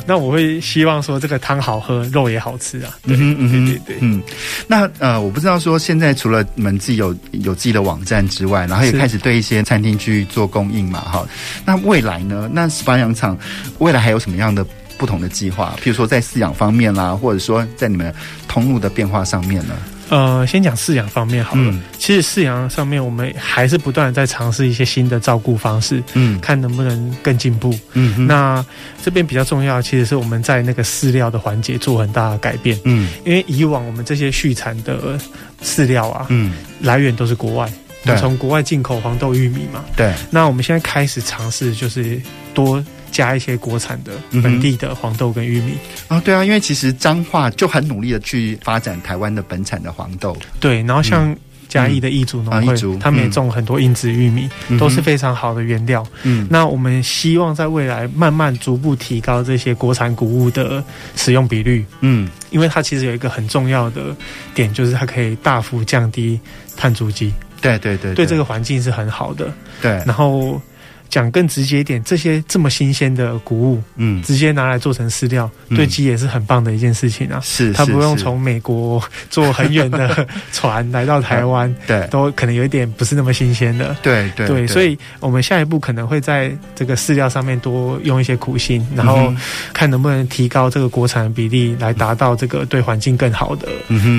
S2: 那我会希望说这个汤好喝，肉也好吃啊。对
S1: 嗯嗯
S2: 对对对，
S1: 嗯。那呃，我不知道说现在除了你们自己有有自己的网站之外，然后也开始对一些餐厅去做供应嘛，哈。那未来呢？那十八样厂未来还有什么样的不同的计划？譬如说在饲养方面啦，或者说在你们通路的变化上面呢？
S2: 呃，先讲饲养方面好了。嗯、其实饲养上面，我们还是不断在尝试一些新的照顾方式，
S1: 嗯，
S2: 看能不能更进步。
S1: 嗯哼，
S2: 那这边比较重要，其实是我们在那个饲料的环节做很大的改变。
S1: 嗯，
S2: 因为以往我们这些畜产的饲料啊，
S1: 嗯，
S2: 来源都是国外，对，从国外进口黄豆、玉米嘛。
S1: 对。
S2: 那我们现在开始尝试，就是多。加一些国产的本地的黄豆跟玉米
S1: 啊、嗯哦，对啊，因为其实彰化就很努力的去发展台湾的本产的黄豆，
S2: 对，然后像嘉义的义竹农会，嗯、他们也种很多硬质玉米，嗯、都是非常好的原料。
S1: 嗯，
S2: 那我们希望在未来慢慢逐步提高这些国产谷物的使用比率。
S1: 嗯，
S2: 因为它其实有一个很重要的点，就是它可以大幅降低碳足迹。
S1: 对对对，
S2: 对这个环境是很好的。
S1: 对，
S2: 然后。讲更直接一点，这些这么新鲜的谷物，嗯，直接拿来做成饲料，对鸡也是很棒的一件事情啊。是，它不用从美国坐很远的 船来到台湾，对，都可能有一点不是那么新鲜的。对对对，所以我们下一步可能会在这个饲料上面多用一些苦心，然后看能不能提高这个国产的比例，来达到这个对环境更好的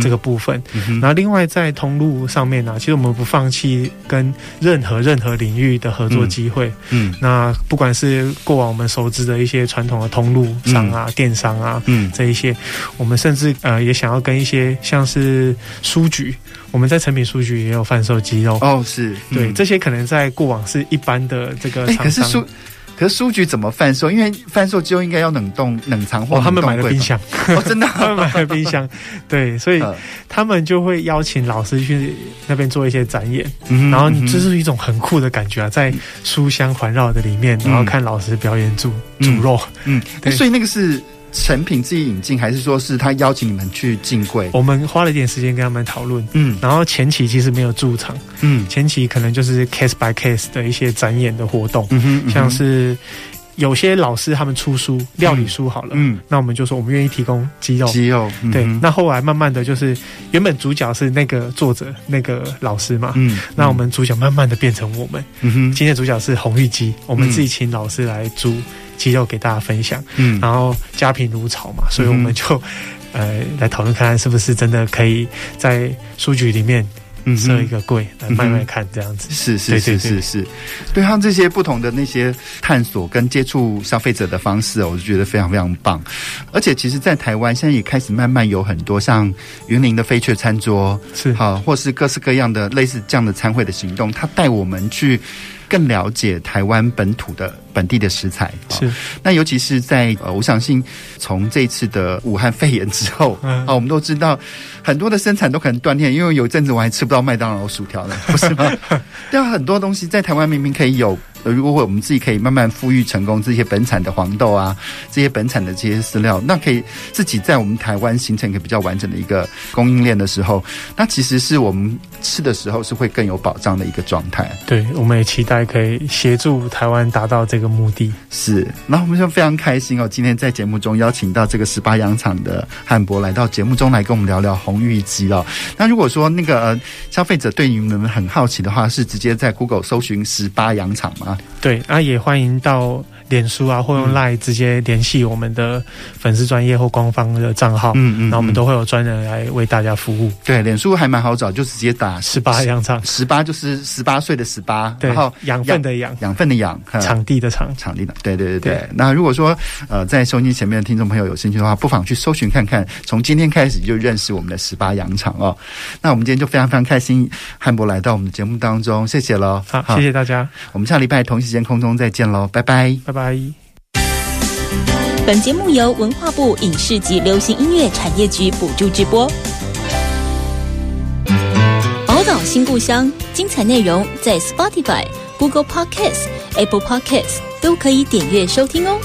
S2: 这个部分。然后另外在通路上面呢，其实我们不放弃跟任何任何领域的合作机会。嗯，那不管是过往我们熟知的一些传统的通路商啊、电商啊，嗯，这一些，我们甚至呃也想要跟一些像是书局，我们在成品书局也有贩售鸡肉。哦，是。对，这些可能在过往是一般的这个厂商。
S1: 可是书局怎么贩售？因为贩售就应该要冷冻、冷藏或、
S2: 哦、他们买了冰箱，
S1: 哦、真的，
S2: 他们买了冰箱。对，所以他们就会邀请老师去那边做一些展演，嗯、然后这是一种很酷的感觉啊，在书香环绕的里面，然后看老师表演煮煮肉，
S1: 嗯，对，所以那个是。成品自己引进，还是说是他邀请你们去进柜？
S2: 我们花了一点时间跟他们讨论，嗯，然后前期其实没有驻场，嗯，前期可能就是 case by case 的一些展演的活动，嗯哼，嗯哼，像是有些老师他们出书，料理书好了，嗯，那我们就说我们愿意提供鸡肉，鸡肉，嗯、对，那后来慢慢的就是原本主角是那个作者那个老师嘛，嗯，那我们主角慢慢的变成我们，嗯哼，今天主角是红玉鸡，我们自己请老师来煮。鸡肉给大家分享，嗯，然后家贫如潮嘛，所以我们就，嗯、呃，来讨论看看是不是真的可以在书局里面。设一个柜来卖卖看，这样子。
S1: 是是是是是，对他这些不同的那些探索跟接触消费者的方式，我就觉得非常非常棒。而且，其实，在台湾现在也开始慢慢有很多像云林的飞雀餐桌，是。好，或是各式各样的类似这样的餐会的行动，他带我们去更了解台湾本土的本地的食材。是，那尤其是在呃，我相信从这次的武汉肺炎之后，啊，我们都知道。很多的生产都可能断电，因为有一阵子我还吃不到麦当劳薯条了，不是吗？对啊，很多东西在台湾明明可以有。如果我们自己可以慢慢富裕成功这些本产的黄豆啊，这些本产的这些饲料，那可以自己在我们台湾形成一个比较完整的一个供应链的时候，那其实是我们吃的时候是会更有保障的一个状态。
S2: 对，我们也期待可以协助台湾达到这个目的。
S1: 是，那我们就非常开心哦，今天在节目中邀请到这个十八羊场的汉博来到节目中来跟我们聊聊红玉鸡哦。那如果说那个呃消费者对你们很好奇的话，是直接在 Google 搜寻十八羊场吗？
S2: 对，那也欢迎到。脸书啊，或用 Line 直接联系我们的粉丝专业或官方的账号，嗯嗯，然后我们都会有专人来为大家服务。
S1: 对，脸书还蛮好找，就直接打
S2: 十八羊场，
S1: 十八就是十八岁的十八，然后
S2: 养分的养，
S1: 养分的养，
S2: 场地的场，
S1: 场地的，对对对对。对。那如果说呃在收音机前面的听众朋友有兴趣的话，不妨去搜寻看看，从今天开始就认识我们的十八羊场哦。那我们今天就非常非常开心，汉博来到我们的节目当中，谢谢喽，
S2: 好，好。谢谢大家，
S1: 我们下礼拜同一时间空中再见喽，拜。拜，
S2: 拜拜。
S3: 本节目由文化部影视及流行音乐产业局补助直播。宝岛新故乡，精彩内容在 Spotify、Google Podcasts、Apple Podcasts 都可以点阅收听哦。